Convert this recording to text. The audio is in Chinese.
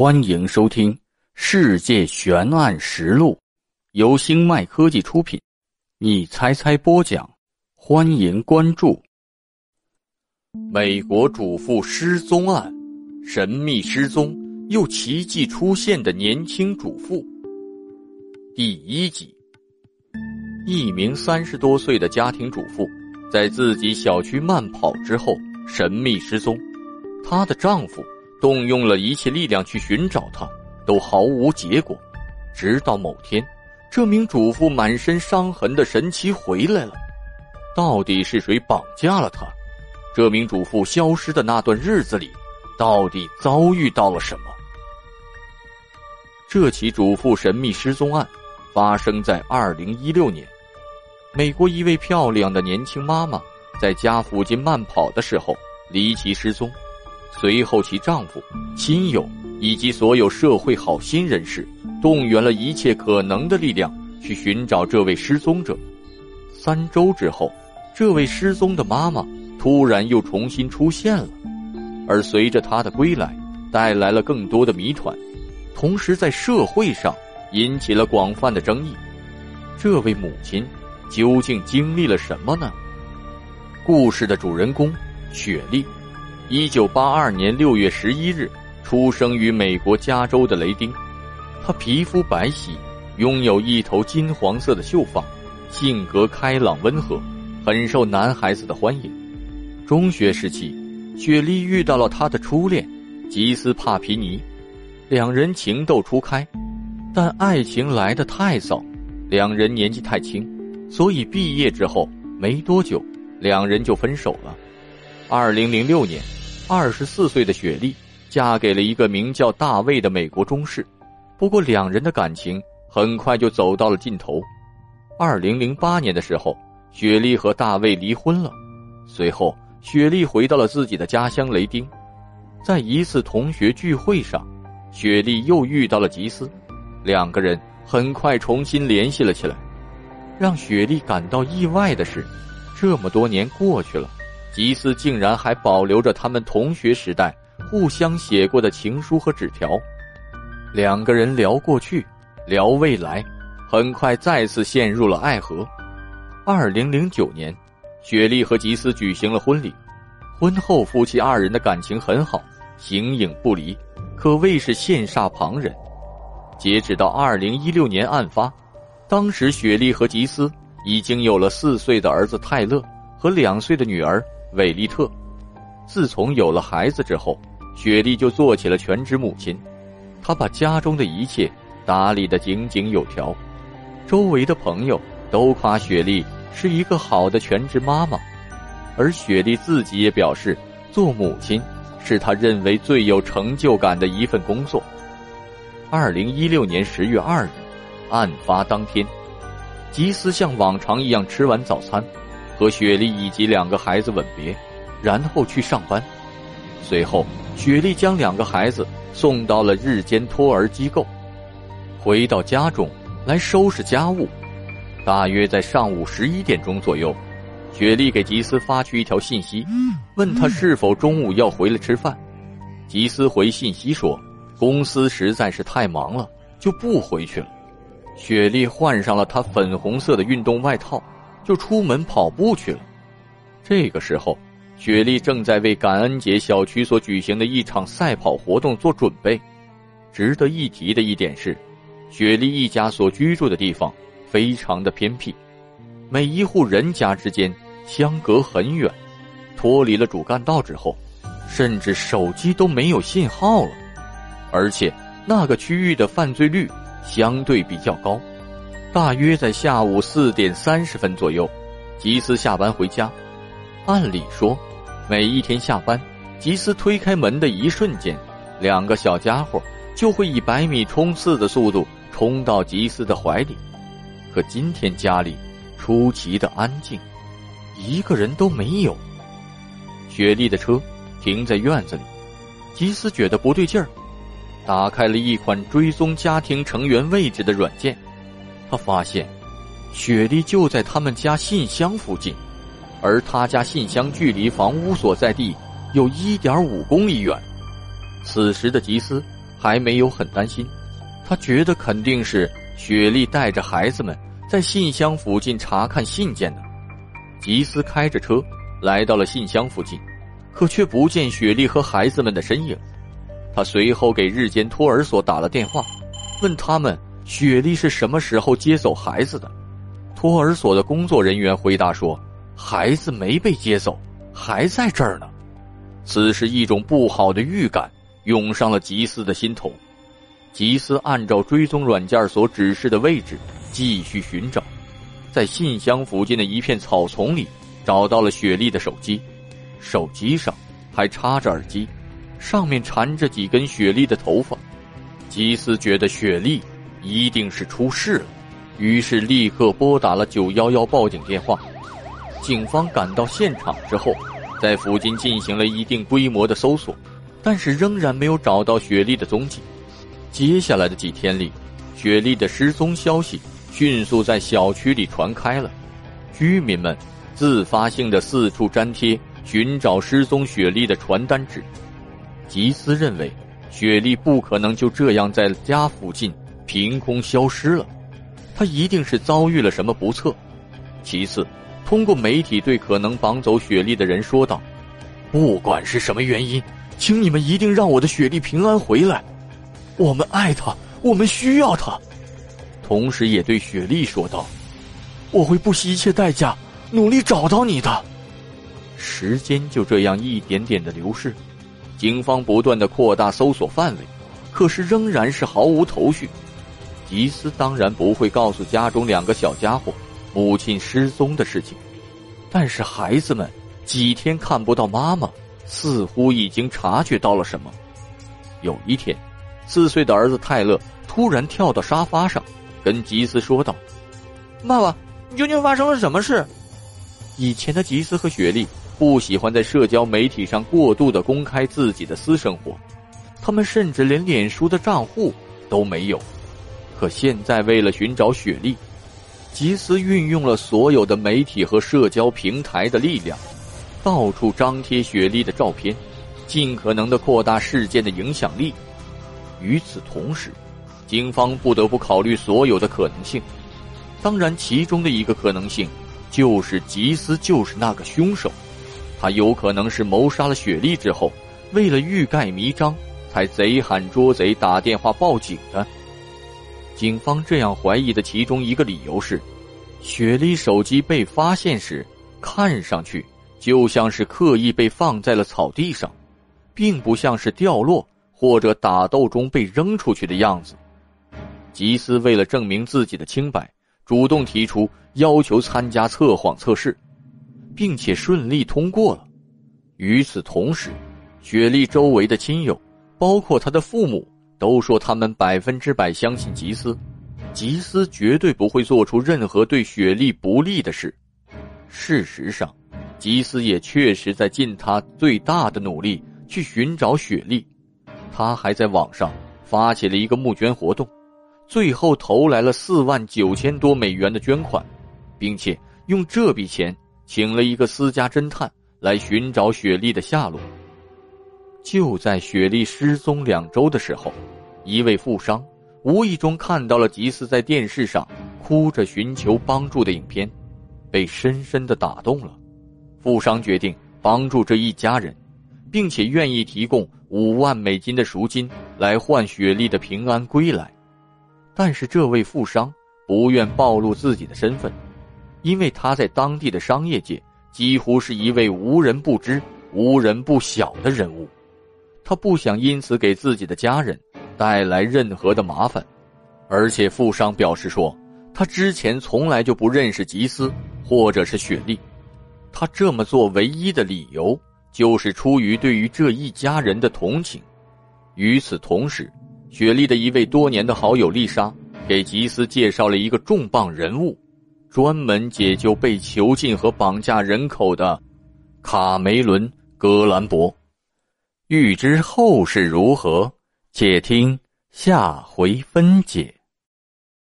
欢迎收听《世界悬案实录》，由星脉科技出品。你猜猜播讲，欢迎关注。美国主妇失踪案，神秘失踪又奇迹出现的年轻主妇。第一集，一名三十多岁的家庭主妇在自己小区慢跑之后神秘失踪，她的丈夫。动用了一切力量去寻找他，都毫无结果。直到某天，这名主妇满身伤痕的神奇回来了。到底是谁绑架了他？这名主妇消失的那段日子里，到底遭遇到了什么？这起主妇神秘失踪案发生在二零一六年。美国一位漂亮的年轻妈妈在家附近慢跑的时候离奇失踪。随后，其丈夫、亲友以及所有社会好心人士动员了一切可能的力量去寻找这位失踪者。三周之后，这位失踪的妈妈突然又重新出现了，而随着她的归来，带来了更多的谜团，同时在社会上引起了广泛的争议。这位母亲究竟经历了什么呢？故事的主人公雪莉。一九八二年六月十一日，出生于美国加州的雷丁。他皮肤白皙，拥有一头金黄色的秀发，性格开朗温和，很受男孩子的欢迎。中学时期，雪莉遇到了她的初恋吉斯帕皮尼，两人情窦初开，但爱情来得太早，两人年纪太轻，所以毕业之后没多久，两人就分手了。二零零六年。二十四岁的雪莉嫁给了一个名叫大卫的美国中士，不过两人的感情很快就走到了尽头。二零零八年的时候，雪莉和大卫离婚了。随后，雪莉回到了自己的家乡雷丁，在一次同学聚会上，雪莉又遇到了吉斯，两个人很快重新联系了起来。让雪莉感到意外的是，这么多年过去了。吉斯竟然还保留着他们同学时代互相写过的情书和纸条，两个人聊过去，聊未来，很快再次陷入了爱河。二零零九年，雪莉和吉斯举行了婚礼，婚后夫妻二人的感情很好，形影不离，可谓是羡煞旁人。截止到二零一六年案发，当时雪莉和吉斯已经有了四岁的儿子泰勒和两岁的女儿。韦利特，自从有了孩子之后，雪莉就做起了全职母亲。她把家中的一切打理得井井有条，周围的朋友都夸雪莉是一个好的全职妈妈，而雪莉自己也表示，做母亲是她认为最有成就感的一份工作。二零一六年十月二日，案发当天，吉斯像往常一样吃完早餐。和雪莉以及两个孩子吻别，然后去上班。随后，雪莉将两个孩子送到了日间托儿机构，回到家中来收拾家务。大约在上午十一点钟左右，雪莉给吉斯发去一条信息，问他是否中午要回来吃饭。吉斯回信息说：“公司实在是太忙了，就不回去了。”雪莉换上了她粉红色的运动外套。就出门跑步去了。这个时候，雪莉正在为感恩节小区所举行的一场赛跑活动做准备。值得一提的一点是，雪莉一家所居住的地方非常的偏僻，每一户人家之间相隔很远，脱离了主干道之后，甚至手机都没有信号了。而且，那个区域的犯罪率相对比较高。大约在下午四点三十分左右，吉斯下班回家。按理说，每一天下班，吉斯推开门的一瞬间，两个小家伙就会以百米冲刺的速度冲到吉斯的怀里。可今天家里出奇的安静，一个人都没有。雪莉的车停在院子里，吉斯觉得不对劲儿，打开了一款追踪家庭成员位置的软件。他发现，雪莉就在他们家信箱附近，而他家信箱距离房屋所在地有一点五公里远。此时的吉斯还没有很担心，他觉得肯定是雪莉带着孩子们在信箱附近查看信件呢。吉斯开着车来到了信箱附近，可却不见雪莉和孩子们的身影。他随后给日间托儿所打了电话，问他们雪莉是什么时候接走孩子的。托儿所的工作人员回答说：“孩子没被接走，还在这儿呢。”此时，一种不好的预感涌上了吉斯的心头。吉斯按照追踪软件所指示的位置继续寻找，在信箱附近的一片草丛里找到了雪莉的手机，手机上还插着耳机，上面缠着几根雪莉的头发。吉斯觉得雪莉一定是出事了，于是立刻拨打了九幺幺报警电话。警方赶到现场之后。在附近进行了一定规模的搜索，但是仍然没有找到雪莉的踪迹。接下来的几天里，雪莉的失踪消息迅速在小区里传开了，居民们自发性的四处粘贴寻找失踪雪莉的传单纸。吉斯认为，雪莉不可能就这样在家附近凭空消失了，他一定是遭遇了什么不测。其次。通过媒体对可能绑走雪莉的人说道：“不管是什么原因，请你们一定让我的雪莉平安回来。我们爱她，我们需要她。”同时也对雪莉说道：“我会不惜一切代价努力找到你的。”时间就这样一点点的流逝，警方不断的扩大搜索范围，可是仍然是毫无头绪。吉斯当然不会告诉家中两个小家伙。母亲失踪的事情，但是孩子们几天看不到妈妈，似乎已经察觉到了什么。有一天，四岁的儿子泰勒突然跳到沙发上，跟吉斯说道：“爸爸，究竟发生了什么事？”以前的吉斯和雪莉不喜欢在社交媒体上过度的公开自己的私生活，他们甚至连脸书的账户都没有。可现在，为了寻找雪莉。吉斯运用了所有的媒体和社交平台的力量，到处张贴雪莉的照片，尽可能的扩大事件的影响力。与此同时，警方不得不考虑所有的可能性。当然，其中的一个可能性就是吉斯就是那个凶手，他有可能是谋杀了雪莉之后，为了欲盖弥彰，才贼喊捉贼打电话报警的。警方这样怀疑的其中一个理由是，雪莉手机被发现时，看上去就像是刻意被放在了草地上，并不像是掉落或者打斗中被扔出去的样子。吉斯为了证明自己的清白，主动提出要求参加测谎测试，并且顺利通过了。与此同时，雪莉周围的亲友，包括他的父母。都说他们百分之百相信吉斯，吉斯绝对不会做出任何对雪莉不利的事。事实上，吉斯也确实在尽他最大的努力去寻找雪莉。他还在网上发起了一个募捐活动，最后投来了四万九千多美元的捐款，并且用这笔钱请了一个私家侦探来寻找雪莉的下落。就在雪莉失踪两周的时候，一位富商无意中看到了吉斯在电视上哭着寻求帮助的影片，被深深的打动了。富商决定帮助这一家人，并且愿意提供五万美金的赎金来换雪莉的平安归来。但是这位富商不愿暴露自己的身份，因为他在当地的商业界几乎是一位无人不知、无人不晓的人物。他不想因此给自己的家人带来任何的麻烦，而且富商表示说，他之前从来就不认识吉斯或者是雪莉，他这么做唯一的理由就是出于对于这一家人的同情。与此同时，雪莉的一位多年的好友丽莎给吉斯介绍了一个重磅人物，专门解救被囚禁和绑架人口的卡梅伦·格兰博。欲知后事如何，且听下回分解。